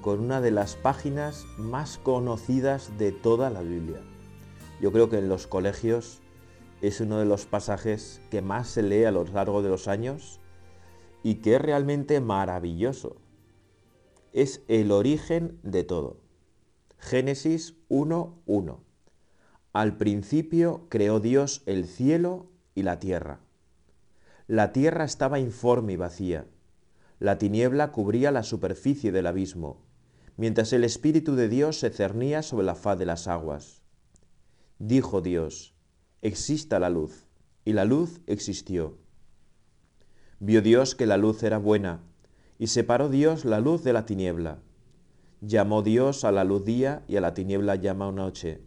con una de las páginas más conocidas de toda la Biblia. Yo creo que en los colegios es uno de los pasajes que más se lee a lo largo de los años y que es realmente maravilloso. Es el origen de todo. Génesis 1.1. Al principio creó Dios el cielo y la tierra. La tierra estaba informe y vacía. La tiniebla cubría la superficie del abismo, mientras el Espíritu de Dios se cernía sobre la faz de las aguas. Dijo Dios, exista la luz, y la luz existió. Vio Dios que la luz era buena, y separó Dios la luz de la tiniebla. Llamó Dios a la luz día y a la tiniebla llama noche.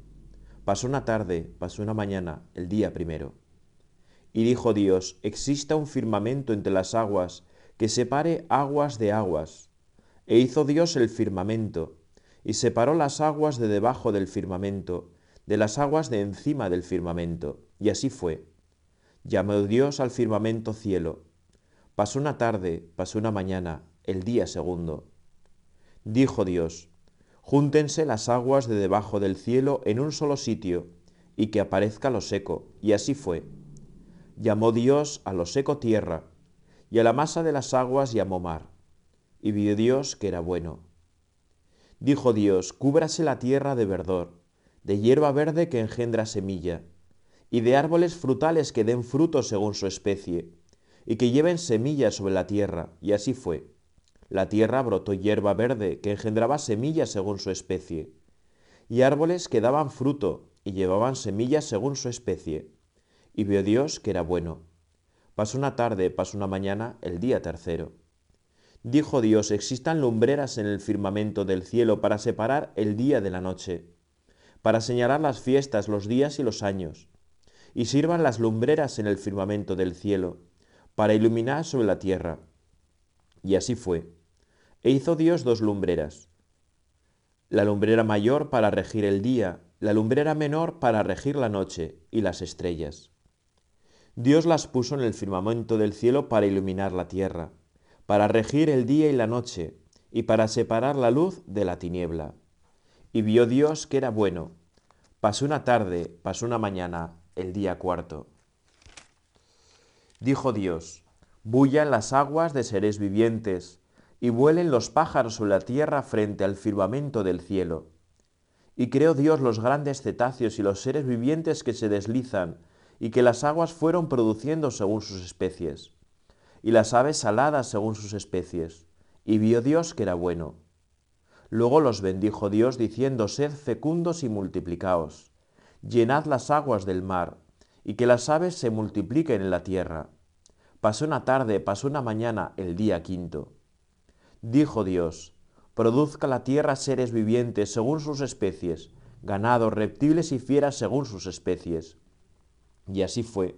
Pasó una tarde, pasó una mañana, el día primero. Y dijo Dios, exista un firmamento entre las aguas, que separe aguas de aguas. E hizo Dios el firmamento, y separó las aguas de debajo del firmamento, de las aguas de encima del firmamento. Y así fue. Llamó Dios al firmamento cielo. Pasó una tarde, pasó una mañana, el día segundo. Dijo Dios, Júntense las aguas de debajo del cielo en un solo sitio, y que aparezca lo seco. Y así fue. Llamó Dios a lo seco tierra, y a la masa de las aguas llamó mar. Y vio Dios que era bueno. Dijo Dios, cúbrase la tierra de verdor, de hierba verde que engendra semilla, y de árboles frutales que den fruto según su especie, y que lleven semillas sobre la tierra. Y así fue. La tierra brotó hierba verde que engendraba semillas según su especie, y árboles que daban fruto y llevaban semillas según su especie. Y vio Dios que era bueno. Pasó una tarde, pasó una mañana, el día tercero. Dijo Dios, existan lumbreras en el firmamento del cielo para separar el día de la noche, para señalar las fiestas, los días y los años, y sirvan las lumbreras en el firmamento del cielo, para iluminar sobre la tierra. Y así fue. E hizo Dios dos lumbreras, la lumbrera mayor para regir el día, la lumbrera menor para regir la noche y las estrellas. Dios las puso en el firmamento del cielo para iluminar la tierra, para regir el día y la noche, y para separar la luz de la tiniebla. Y vio Dios que era bueno. Pasó una tarde, pasó una mañana, el día cuarto. Dijo Dios, bullan las aguas de seres vivientes, y vuelen los pájaros sobre la tierra frente al firmamento del cielo. Y creó Dios los grandes cetáceos y los seres vivientes que se deslizan, y que las aguas fueron produciendo según sus especies, y las aves saladas según sus especies, y vio Dios que era bueno. Luego los bendijo Dios diciendo, sed fecundos y multiplicaos, llenad las aguas del mar, y que las aves se multipliquen en la tierra. Pasó una tarde, pasó una mañana, el día quinto. Dijo Dios, produzca la tierra seres vivientes según sus especies, ganado, reptiles y fieras según sus especies y así fue.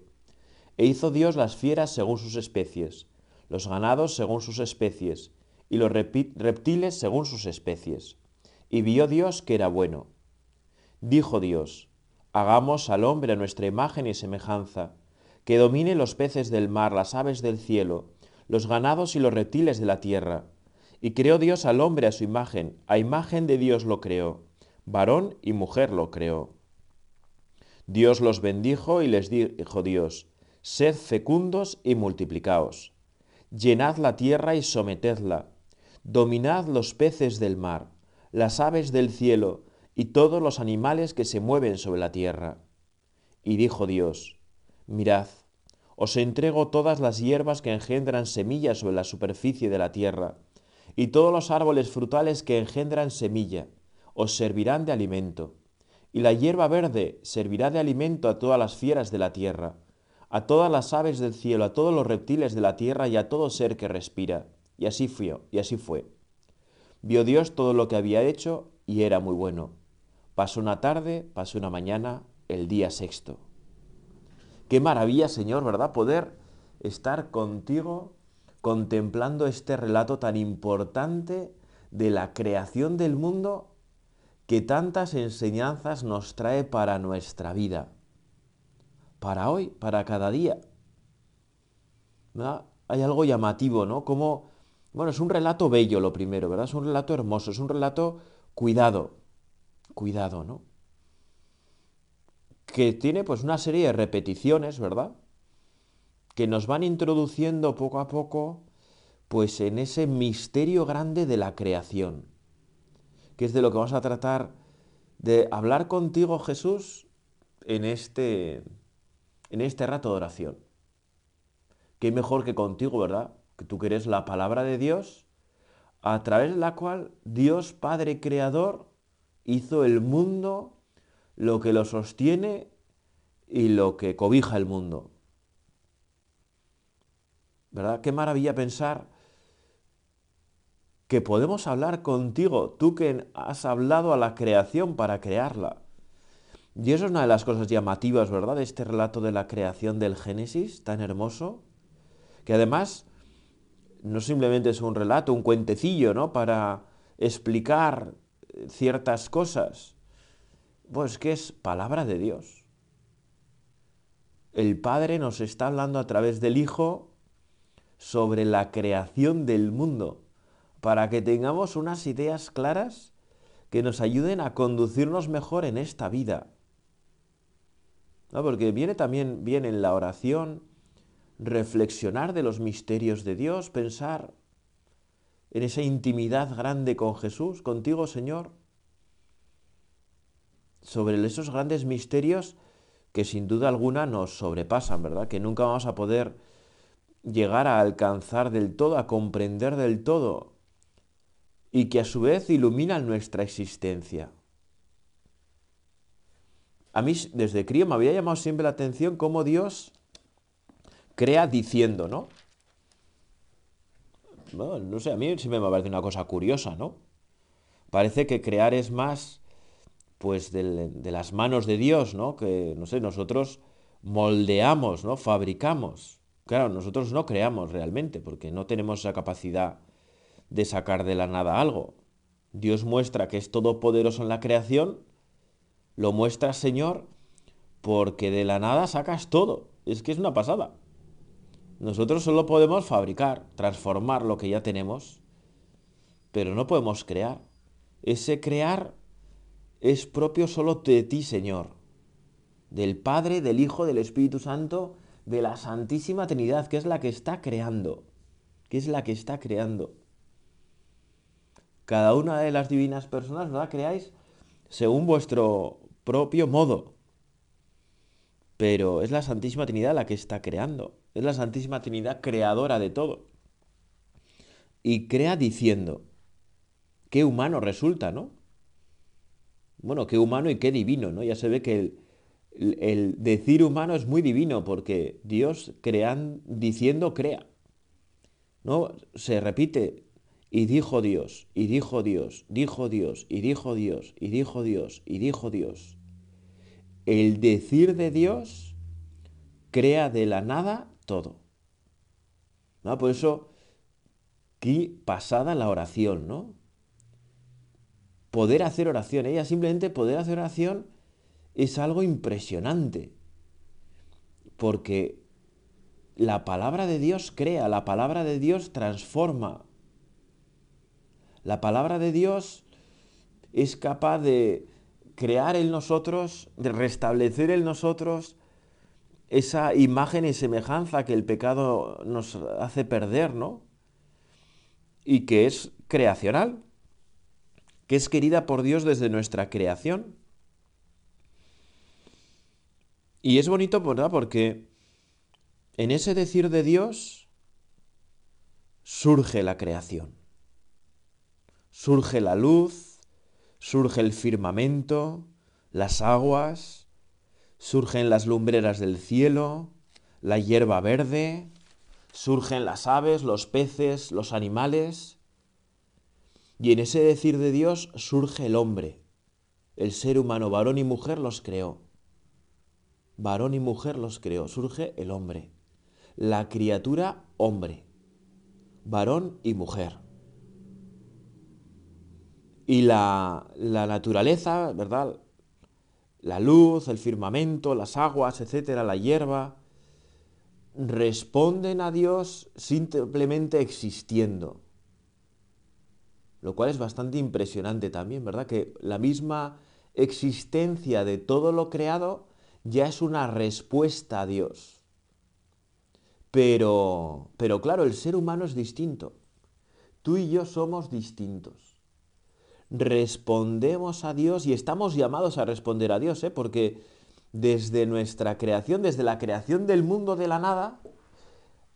E hizo Dios las fieras según sus especies, los ganados según sus especies, y los reptiles según sus especies. Y vio Dios que era bueno. Dijo Dios, hagamos al hombre a nuestra imagen y semejanza, que domine los peces del mar, las aves del cielo, los ganados y los reptiles de la tierra. Y creó Dios al hombre a su imagen, a imagen de Dios lo creó, varón y mujer lo creó. Dios los bendijo y les dijo Dios, sed fecundos y multiplicaos, llenad la tierra y sometedla, dominad los peces del mar, las aves del cielo y todos los animales que se mueven sobre la tierra. Y dijo Dios, mirad, os entrego todas las hierbas que engendran semillas sobre la superficie de la tierra, y todos los árboles frutales que engendran semilla, os servirán de alimento y la hierba verde servirá de alimento a todas las fieras de la tierra, a todas las aves del cielo, a todos los reptiles de la tierra y a todo ser que respira. Y así fue, y así fue. Vio Dios todo lo que había hecho y era muy bueno. pasó una tarde, pasó una mañana, el día sexto. Qué maravilla, Señor, ¿verdad? Poder estar contigo contemplando este relato tan importante de la creación del mundo que tantas enseñanzas nos trae para nuestra vida, para hoy, para cada día. Hay algo llamativo, ¿no? Como, bueno, es un relato bello lo primero, ¿verdad? Es un relato hermoso, es un relato cuidado, cuidado, ¿no? Que tiene pues una serie de repeticiones, ¿verdad? Que nos van introduciendo poco a poco pues en ese misterio grande de la creación, que es de lo que vamos a tratar de hablar contigo, Jesús, en este, en este rato de oración. Qué mejor que contigo, ¿verdad? Que tú que eres la palabra de Dios, a través de la cual Dios Padre Creador hizo el mundo, lo que lo sostiene y lo que cobija el mundo. ¿Verdad? Qué maravilla pensar que podemos hablar contigo, tú que has hablado a la creación para crearla. Y eso es una de las cosas llamativas, ¿verdad? Este relato de la creación del Génesis, tan hermoso, que además no simplemente es un relato, un cuentecillo, ¿no? Para explicar ciertas cosas, pues que es palabra de Dios. El Padre nos está hablando a través del Hijo sobre la creación del mundo para que tengamos unas ideas claras que nos ayuden a conducirnos mejor en esta vida. Porque viene también bien en la oración reflexionar de los misterios de Dios, pensar en esa intimidad grande con Jesús, contigo Señor, sobre esos grandes misterios que sin duda alguna nos sobrepasan, ¿verdad? Que nunca vamos a poder llegar a alcanzar del todo, a comprender del todo, y que a su vez iluminan nuestra existencia. A mí desde crío me había llamado siempre la atención cómo Dios crea diciendo, ¿no? no sé, a mí siempre me parece una cosa curiosa, ¿no? Parece que crear es más, pues, de, de las manos de Dios, ¿no? Que, no sé, nosotros moldeamos, ¿no? Fabricamos. Claro, nosotros no creamos realmente, porque no tenemos esa capacidad de sacar de la nada algo. Dios muestra que es todopoderoso en la creación, lo muestra Señor porque de la nada sacas todo. Es que es una pasada. Nosotros solo podemos fabricar, transformar lo que ya tenemos, pero no podemos crear. Ese crear es propio solo de ti, Señor, del Padre, del Hijo, del Espíritu Santo, de la Santísima Trinidad, que es la que está creando, que es la que está creando cada una de las divinas personas la creáis según vuestro propio modo. Pero es la Santísima Trinidad la que está creando. Es la Santísima Trinidad creadora de todo. Y crea diciendo, qué humano resulta, ¿no? Bueno, qué humano y qué divino, ¿no? Ya se ve que el, el decir humano es muy divino porque Dios crean, diciendo crea. ¿No? Se repite y dijo Dios, y dijo Dios, dijo Dios, y dijo Dios, y dijo Dios, y dijo Dios. El decir de Dios crea de la nada todo. ¿No? Por eso, qué pasada la oración, ¿no? Poder hacer oración, ella simplemente poder hacer oración es algo impresionante. Porque la palabra de Dios crea, la palabra de Dios transforma, la palabra de Dios es capaz de crear en nosotros, de restablecer en nosotros esa imagen y semejanza que el pecado nos hace perder, ¿no? Y que es creacional, que es querida por Dios desde nuestra creación. Y es bonito, ¿verdad? Porque en ese decir de Dios surge la creación surge la luz, surge el firmamento, las aguas, surgen las lumbreras del cielo, la hierba verde, surgen las aves, los peces, los animales. Y en ese decir de Dios surge el hombre, el ser humano, varón y mujer, los creó. Varón y mujer los creó. Surge el hombre. La criatura hombre. Varón y mujer. Y la, la naturaleza, ¿verdad? La luz, el firmamento, las aguas, etcétera, la hierba, responden a Dios simplemente existiendo. Lo cual es bastante impresionante también, ¿verdad? Que la misma existencia de todo lo creado ya es una respuesta a Dios. Pero, pero claro, el ser humano es distinto. Tú y yo somos distintos. Respondemos a Dios y estamos llamados a responder a Dios, ¿eh? porque desde nuestra creación, desde la creación del mundo de la nada,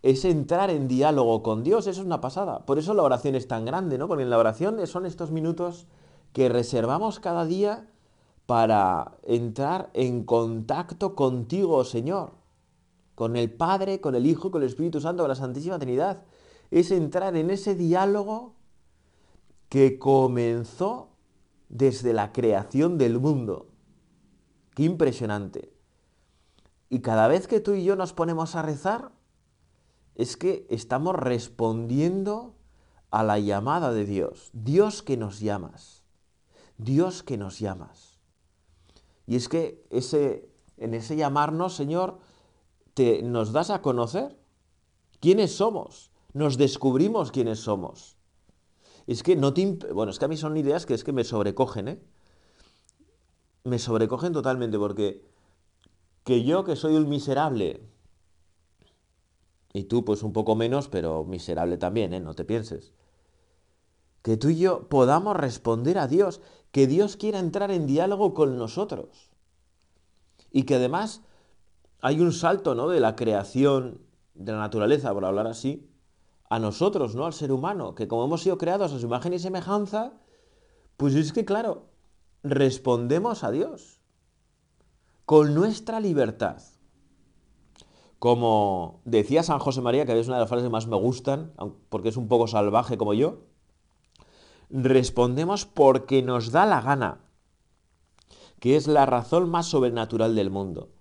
es entrar en diálogo con Dios, eso es una pasada. Por eso la oración es tan grande, ¿no? Porque en la oración son estos minutos que reservamos cada día para entrar en contacto contigo, Señor, con el Padre, con el Hijo, con el Espíritu Santo, con la Santísima Trinidad. Es entrar en ese diálogo que comenzó desde la creación del mundo. Qué impresionante. Y cada vez que tú y yo nos ponemos a rezar, es que estamos respondiendo a la llamada de Dios. Dios que nos llamas. Dios que nos llamas. Y es que ese, en ese llamarnos, Señor, te, nos das a conocer quiénes somos. Nos descubrimos quiénes somos. Es que no te... Bueno, es que a mí son ideas que es que me sobrecogen, ¿eh? Me sobrecogen totalmente porque que yo que soy un miserable, y tú pues un poco menos, pero miserable también, ¿eh? No te pienses. Que tú y yo podamos responder a Dios, que Dios quiera entrar en diálogo con nosotros. Y que además hay un salto, ¿no? De la creación de la naturaleza, por hablar así, a nosotros, ¿no? Al ser humano, que como hemos sido creados a su imagen y semejanza, pues es que, claro, respondemos a Dios con nuestra libertad. Como decía San José María, que es una de las frases que más me gustan, porque es un poco salvaje como yo, respondemos porque nos da la gana, que es la razón más sobrenatural del mundo.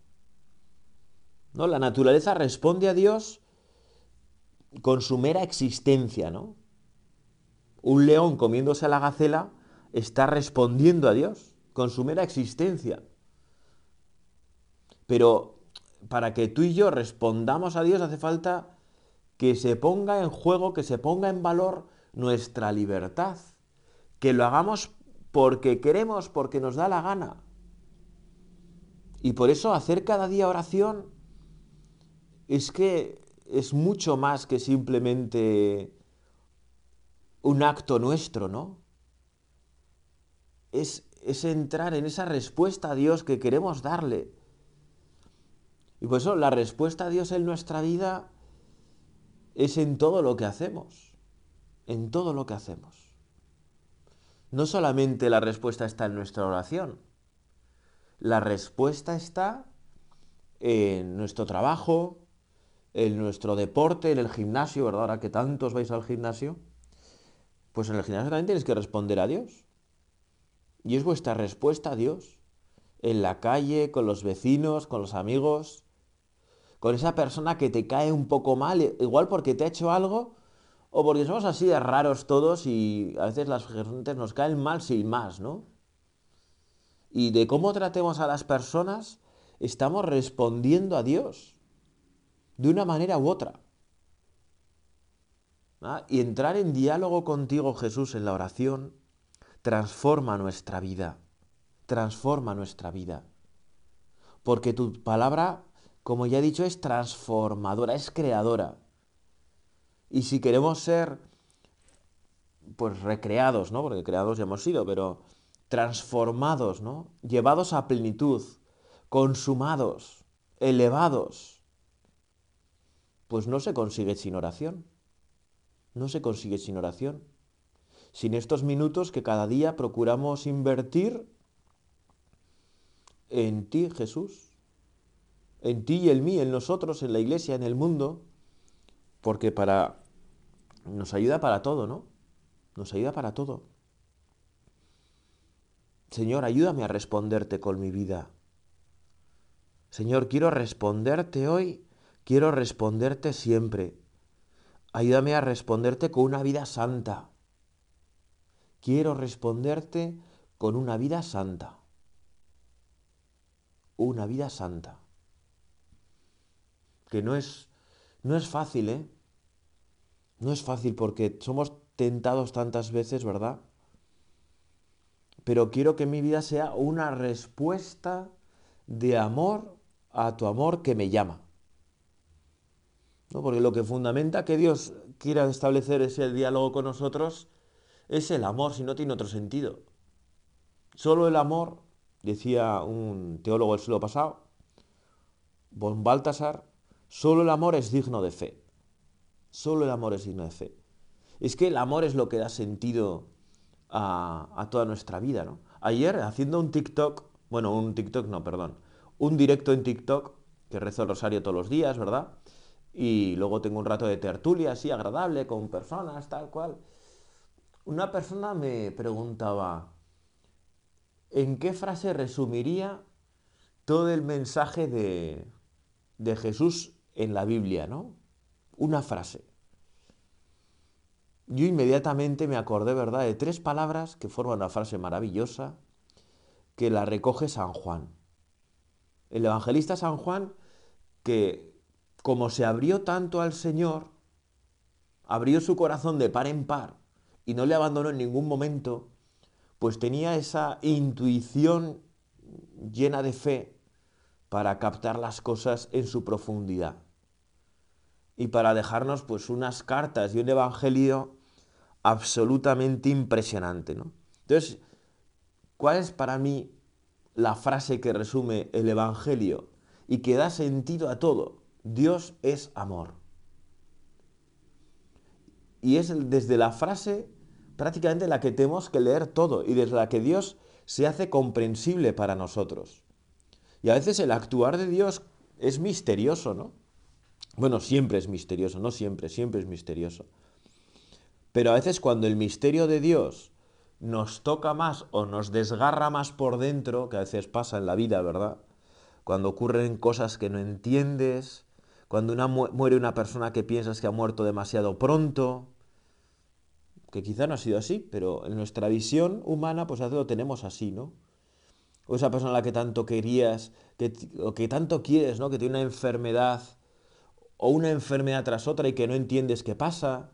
¿No? La naturaleza responde a Dios con su mera existencia, ¿no? Un león comiéndose a la gacela está respondiendo a Dios con su mera existencia. Pero para que tú y yo respondamos a Dios hace falta que se ponga en juego, que se ponga en valor nuestra libertad, que lo hagamos porque queremos, porque nos da la gana. Y por eso hacer cada día oración es que es mucho más que simplemente un acto nuestro, ¿no? Es, es entrar en esa respuesta a Dios que queremos darle y por eso la respuesta a Dios en nuestra vida es en todo lo que hacemos, en todo lo que hacemos. No solamente la respuesta está en nuestra oración, la respuesta está en nuestro trabajo, en nuestro deporte, en el gimnasio, ¿verdad? Ahora que tantos vais al gimnasio, pues en el gimnasio también tienes que responder a Dios. Y es vuestra respuesta a Dios. En la calle, con los vecinos, con los amigos, con esa persona que te cae un poco mal, igual porque te ha hecho algo o porque somos así de raros todos y a veces las gentes nos caen mal sin más, ¿no? Y de cómo tratemos a las personas, estamos respondiendo a Dios de una manera u otra. ¿Ah? Y entrar en diálogo contigo, Jesús, en la oración, transforma nuestra vida, transforma nuestra vida. Porque tu palabra como ya he dicho, es transformadora, es creadora. Y si queremos ser, pues recreados, ¿no? Porque creados ya hemos sido, pero transformados, ¿no? Llevados a plenitud, consumados, elevados, pues no se consigue sin oración. No se consigue sin oración. Sin estos minutos que cada día procuramos invertir en ti, Jesús en ti y en mí, en nosotros, en la iglesia, en el mundo, porque para nos ayuda para todo, ¿no? Nos ayuda para todo. Señor, ayúdame a responderte con mi vida. Señor, quiero responderte hoy, quiero responderte siempre. Ayúdame a responderte con una vida santa. Quiero responderte con una vida santa. Una vida santa. Que no es, no es fácil, ¿eh? No es fácil porque somos tentados tantas veces, ¿verdad? Pero quiero que mi vida sea una respuesta de amor a tu amor que me llama. Porque lo que fundamenta que Dios quiera establecer ese diálogo con nosotros es el amor, si no tiene otro sentido. Solo el amor, decía un teólogo del siglo pasado, von Baltasar, solo el amor es digno de fe. Solo el amor es digno de fe. Es que el amor es lo que da sentido a, a toda nuestra vida, ¿no? Ayer, haciendo un TikTok, bueno, un TikTok no, perdón, un directo en TikTok, que rezo el rosario todos los días, ¿verdad? Y luego tengo un rato de tertulia así agradable con personas, tal cual. Una persona me preguntaba, ¿en qué frase resumiría todo el mensaje de, de Jesús en la Biblia, ¿no? Una frase. Yo inmediatamente me acordé, ¿verdad?, de tres palabras que forman una frase maravillosa que la recoge San Juan. El evangelista San Juan, que como se abrió tanto al Señor, abrió su corazón de par en par y no le abandonó en ningún momento, pues tenía esa intuición llena de fe para captar las cosas en su profundidad y para dejarnos pues unas cartas y un evangelio absolutamente impresionante, ¿no? Entonces, ¿cuál es para mí la frase que resume el Evangelio y que da sentido a todo. Dios es amor. Y es desde la frase prácticamente la que tenemos que leer todo y desde la que Dios se hace comprensible para nosotros. Y a veces el actuar de Dios es misterioso, ¿no? Bueno, siempre es misterioso, no siempre, siempre es misterioso. Pero a veces cuando el misterio de Dios nos toca más o nos desgarra más por dentro, que a veces pasa en la vida, ¿verdad? Cuando ocurren cosas que no entiendes, cuando muere una persona que piensas que ha muerto demasiado pronto, que quizá no ha sido así, pero en nuestra visión humana pues lo tenemos así, ¿no? O esa persona a la que tanto querías, que, o que tanto quieres, ¿no? Que tiene una enfermedad, o una enfermedad tras otra y que no entiendes qué pasa,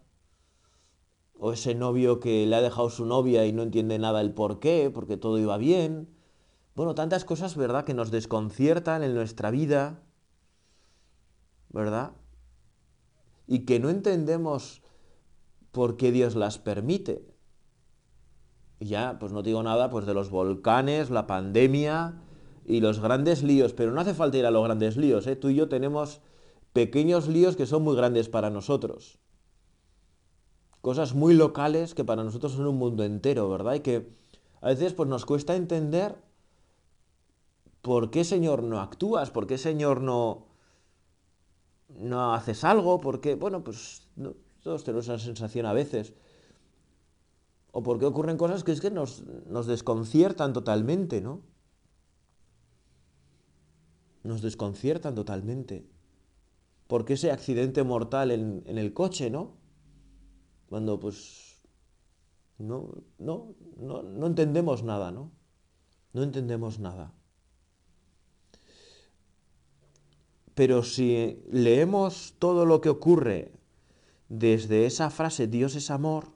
o ese novio que le ha dejado su novia y no entiende nada el por qué, porque todo iba bien. Bueno, tantas cosas, ¿verdad?, que nos desconciertan en nuestra vida, ¿verdad? Y que no entendemos por qué Dios las permite. Y ya, pues no digo nada pues de los volcanes, la pandemia y los grandes líos, pero no hace falta ir a los grandes líos, ¿eh? Tú y yo tenemos pequeños líos que son muy grandes para nosotros cosas muy locales que para nosotros son un mundo entero, ¿verdad? Y que a veces pues nos cuesta entender por qué Señor no actúas, por qué Señor no no haces algo, porque bueno, pues todos tenemos esa sensación a veces. O por qué ocurren cosas que es que nos, nos desconciertan totalmente, ¿no? Nos desconciertan totalmente. ¿Por qué ese accidente mortal en, en el coche, no? cuando pues no, no, no, no entendemos nada, ¿no? No entendemos nada. Pero si leemos todo lo que ocurre desde esa frase Dios es amor,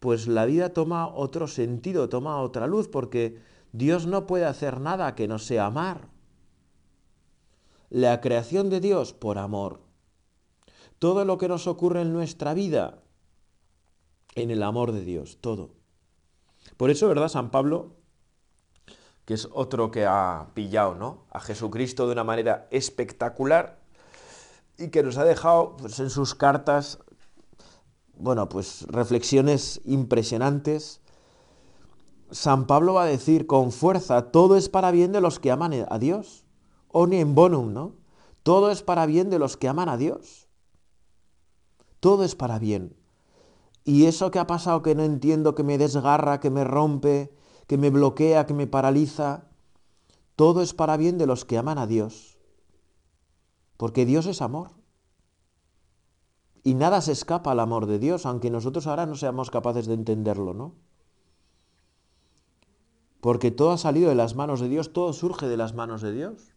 pues la vida toma otro sentido, toma otra luz, porque Dios no puede hacer nada que no sea amar. La creación de Dios por amor todo lo que nos ocurre en nuestra vida en el amor de Dios, todo. Por eso, ¿verdad? San Pablo, que es otro que ha pillado, ¿no? A Jesucristo de una manera espectacular y que nos ha dejado pues, en sus cartas, bueno, pues reflexiones impresionantes. San Pablo va a decir con fuerza, todo es para bien de los que aman a Dios. Oni en bonum, ¿no? Todo es para bien de los que aman a Dios. Todo es para bien. Y eso que ha pasado que no entiendo, que me desgarra, que me rompe, que me bloquea, que me paraliza, todo es para bien de los que aman a Dios. Porque Dios es amor. Y nada se escapa al amor de Dios, aunque nosotros ahora no seamos capaces de entenderlo, ¿no? Porque todo ha salido de las manos de Dios, todo surge de las manos de Dios.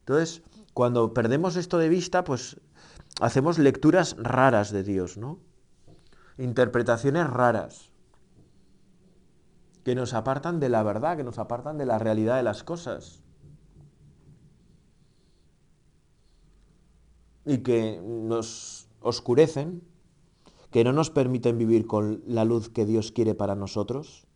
Entonces, cuando perdemos esto de vista, pues hacemos lecturas raras de Dios, ¿no? Interpretaciones raras que nos apartan de la verdad, que nos apartan de la realidad de las cosas. Y que nos oscurecen, que no nos permiten vivir con la luz que Dios quiere para nosotros.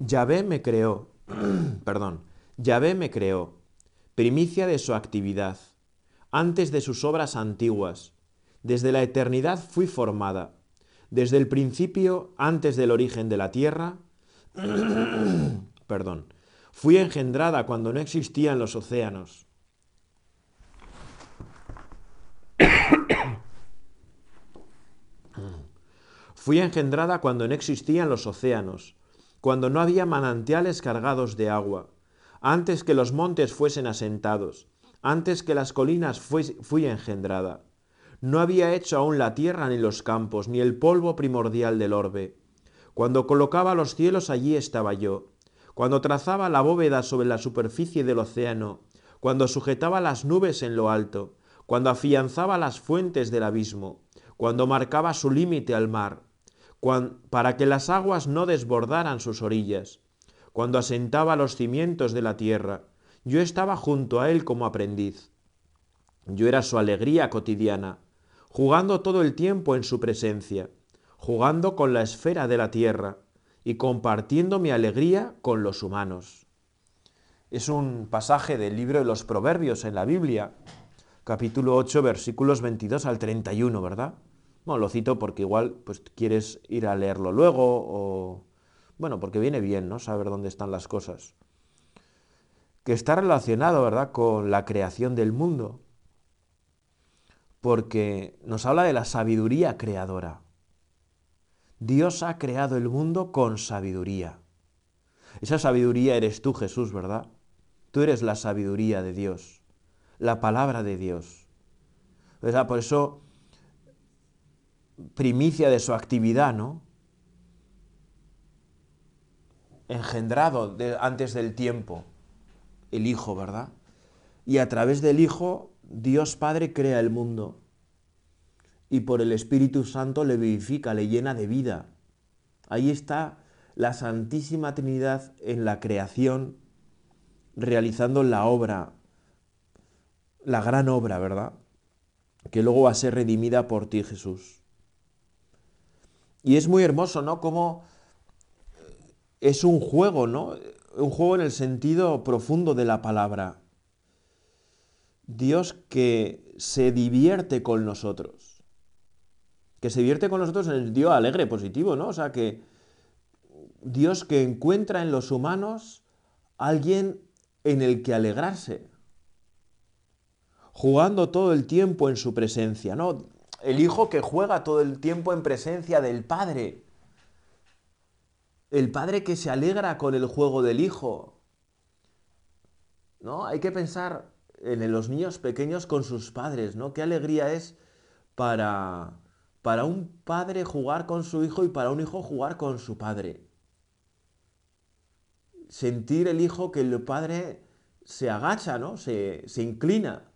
Yahvé me creó, perdón, Yahvé me creó, primicia de su actividad, antes de sus obras antiguas. Desde la eternidad fui formada, desde el principio, antes del origen de la tierra, perdón, fui engendrada cuando no existían los océanos. Fui engendrada cuando no existían los océanos, cuando no había manantiales cargados de agua, antes que los montes fuesen asentados, antes que las colinas fui, engendrada. No había hecho aún la tierra ni los campos, ni el polvo primordial del orbe. Cuando colocaba los cielos allí estaba yo. Cuando trazaba la bóveda sobre la superficie del océano, cuando sujetaba las nubes en lo alto, cuando afianzaba las fuentes del abismo, cuando marcaba su límite al mar, para que las aguas no desbordaran sus orillas. Cuando asentaba los cimientos de la tierra, yo estaba junto a él como aprendiz. Yo era su alegría cotidiana, jugando todo el tiempo en su presencia, jugando con la esfera de la tierra y compartiendo mi alegría con los humanos. Es un pasaje del libro de los Proverbios en la Biblia, capítulo 8, versículos 22 al 31, ¿verdad? Bueno, lo cito porque igual pues, quieres ir a leerlo luego o... Bueno, porque viene bien, ¿no? Saber dónde están las cosas. Que está relacionado, ¿verdad?, con la creación del mundo. Porque nos habla de la sabiduría creadora. Dios ha creado el mundo con sabiduría. Esa sabiduría eres tú, Jesús, ¿verdad? Tú eres la sabiduría de Dios, la palabra de Dios. ¿Verdad? Por eso primicia de su actividad, ¿no? Engendrado antes del tiempo, el Hijo, ¿verdad? Y a través del Hijo, Dios Padre crea el mundo. Y por el Espíritu Santo le vivifica, le llena de vida. Ahí está la Santísima Trinidad en la creación, realizando la obra, la gran obra, ¿verdad? Que luego va a ser redimida por ti, Jesús. Y es muy hermoso, ¿no? Como es un juego, ¿no? Un juego en el sentido profundo de la palabra. Dios que se divierte con nosotros. Que se divierte con nosotros en el sentido alegre, positivo, ¿no? O sea, que Dios que encuentra en los humanos alguien en el que alegrarse. Jugando todo el tiempo en su presencia, ¿no? el hijo que juega todo el tiempo en presencia del padre. El padre que se alegra con el juego del hijo. ¿No? Hay que pensar en los niños pequeños con sus padres, ¿no? Qué alegría es para para un padre jugar con su hijo y para un hijo jugar con su padre. Sentir el hijo que el padre se agacha, ¿no? Se, se inclina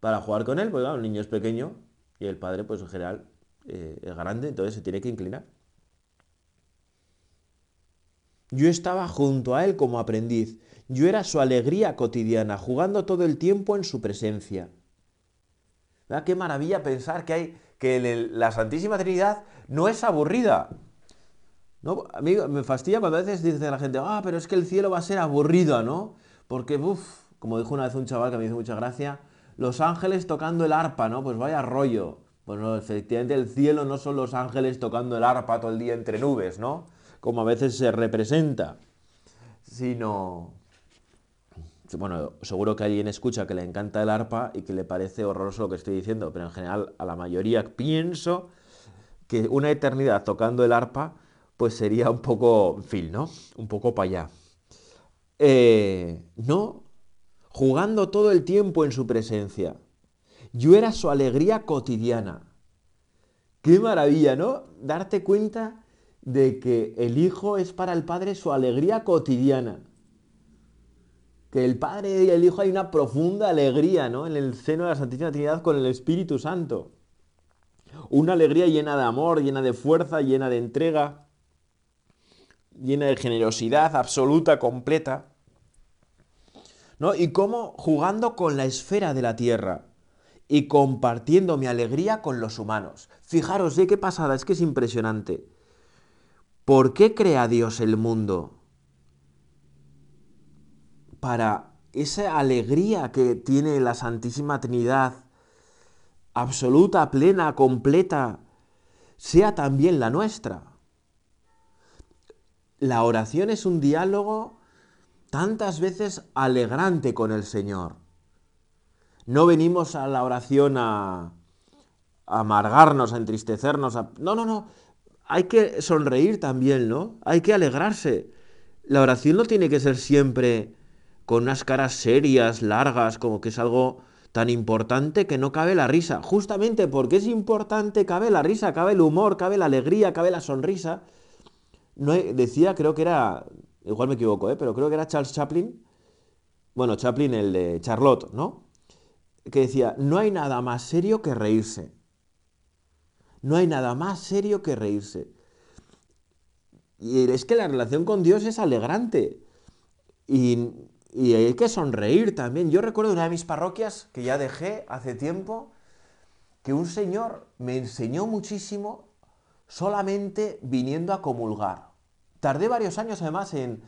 para jugar con él, porque el niño es pequeño, y el padre, pues en general, eh, es grande, entonces se tiene que inclinar. Yo estaba junto a él como aprendiz. Yo era su alegría cotidiana, jugando todo el tiempo en su presencia. ¿Verdad? Qué maravilla pensar que hay que la Santísima Trinidad no es aburrida. ¿No? A mí me fastidia cuando a veces dice la gente, ah, pero es que el cielo va a ser aburrido, ¿no? Porque, uff, como dijo una vez un chaval que me hizo mucha gracia, los ángeles tocando el arpa, ¿no? Pues vaya rollo. Pues no, efectivamente el cielo no son los ángeles tocando el arpa todo el día entre nubes, ¿no? Como a veces se representa, sino bueno, seguro que alguien escucha que le encanta el arpa y que le parece horroroso lo que estoy diciendo, pero en general a la mayoría pienso que una eternidad tocando el arpa, pues sería un poco, en fin, ¿no? Un poco para allá. Eh, no, jugando todo el tiempo en su presencia. Yo era su alegría cotidiana. Qué maravilla, ¿no? Darte cuenta de que el Hijo es para el Padre su alegría cotidiana. Que el Padre y el Hijo hay una profunda alegría, ¿no? En el seno de la Santísima Trinidad con el Espíritu Santo. Una alegría llena de amor, llena de fuerza, llena de entrega, llena de generosidad absoluta, completa. ¿No? Y cómo jugando con la esfera de la tierra y compartiendo mi alegría con los humanos. Fijaros, ¿eh? qué pasada, es que es impresionante. ¿Por qué crea Dios el mundo? Para esa alegría que tiene la Santísima Trinidad absoluta, plena, completa, sea también la nuestra. La oración es un diálogo tantas veces alegrante con el Señor. No venimos a la oración a, amargarnos, a entristecernos. No, no, no. Hay que sonreír también, ¿no? Hay que alegrarse. La oración no tiene que ser siempre con unas caras serias, largas, como que es algo tan importante que no cabe la risa. Justamente porque es importante, cabe la risa, cabe el humor, cabe la alegría, cabe la sonrisa. No decía, creo que era, igual me equivoco, ¿eh? pero creo que era Charles Chaplin, bueno, Chaplin el de Charlotte, ¿no? Que decía, no hay nada más serio que reírse. No hay nada más serio que reírse. Y es que la relación con Dios es alegrante. Y y hay que sonreír también. Yo recuerdo una de mis parroquias que ya dejé hace tiempo, que un señor me enseñó muchísimo solamente viniendo a comulgar. Tardé varios años además en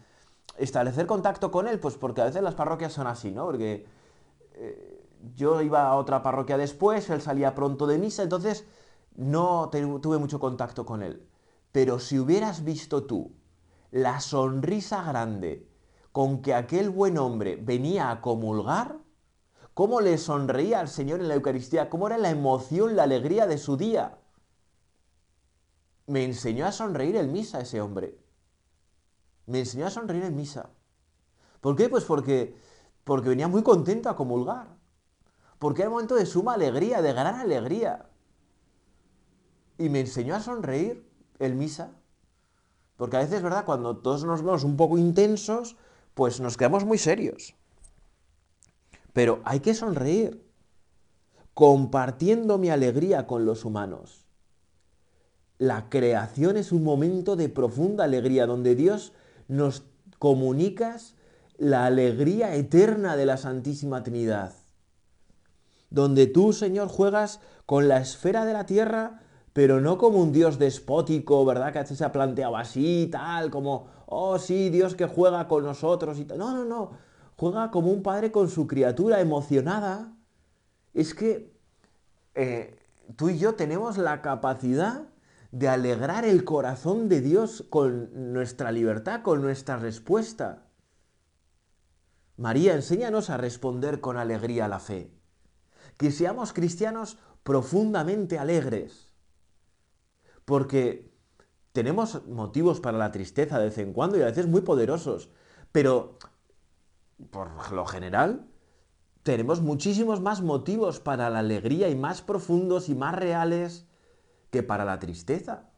establecer contacto con él, pues porque a veces las parroquias son así, ¿no? Porque eh, yo iba a otra parroquia después, él salía pronto de misa, entonces no tuve mucho contacto con él. Pero si hubieras visto tú la sonrisa grande con que aquel buen hombre venía a comulgar, cómo le sonreía al Señor en la Eucaristía, cómo era la emoción, la alegría de su día. Me enseñó a sonreír en misa ese hombre. Me enseñó a sonreír en misa. ¿Por qué? Pues porque, porque venía muy contento a comulgar. Porque era un momento de suma alegría, de gran alegría. Y me enseñó a sonreír en misa. Porque a veces, ¿verdad? Cuando todos nos vemos un poco intensos, pues nos quedamos muy serios. Pero hay que sonreír, compartiendo mi alegría con los humanos. La creación es un momento de profunda alegría, donde Dios nos comunicas la alegría eterna de la Santísima Trinidad. Donde tú, Señor, juegas con la esfera de la tierra, pero no como un Dios despótico, ¿verdad? Que se ha planteado así, tal, como, oh sí, Dios que juega con nosotros y. No, no, no. Juega como un padre con su criatura emocionada. Es que eh, tú y yo tenemos la capacidad de alegrar el corazón de Dios con nuestra libertad, con nuestra respuesta. María, enséñanos a responder con alegría a la fe. Que seamos cristianos profundamente alegres. Porque tenemos motivos para la tristeza de vez en cuando y a veces muy poderosos, pero por lo general tenemos muchísimos más motivos para la alegría y más profundos y más reales que para la tristeza.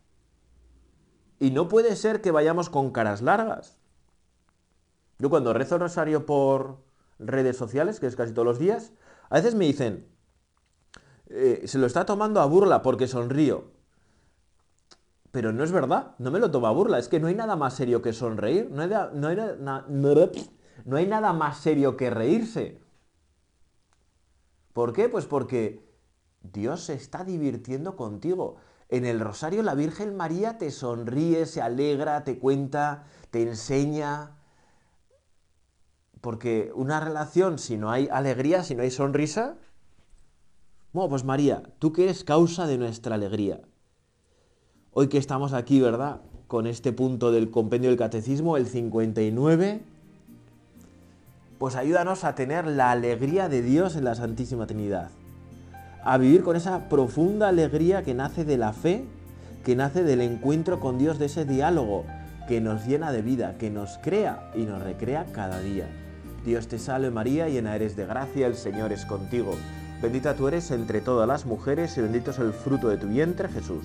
Y no puede ser que vayamos con caras largas. Yo cuando rezo rosario por redes sociales, que es casi todos los días, a veces me dicen, eh, se lo está tomando a burla porque sonrío. Pero no es verdad, no me lo toma burla, es que no hay nada más serio que sonreír, no hay, no hay nada más serio que reírse. ¿Por qué? Pues porque Dios se está divirtiendo contigo. En el rosario la Virgen María te sonríe, se alegra, te cuenta, te enseña. Porque una relación, si no hay alegría, si no hay sonrisa, bueno, pues María, tú que eres causa de nuestra alegría. Hoy que estamos aquí, ¿verdad? Con este punto del compendio del catecismo, el 59, Pues ayúdanos a tener la alegría de Dios en la Santísima Trinidad. A vivir con esa profunda alegría que nace de la fe, que nace del encuentro con Dios, de ese diálogo que nos llena de vida, que nos crea y nos recrea cada día. Dios te salve María, llena eres de gracia, el Señor es contigo. Bendita tú eres entre todas las mujeres y bendito es el fruto de tu vientre Jesús.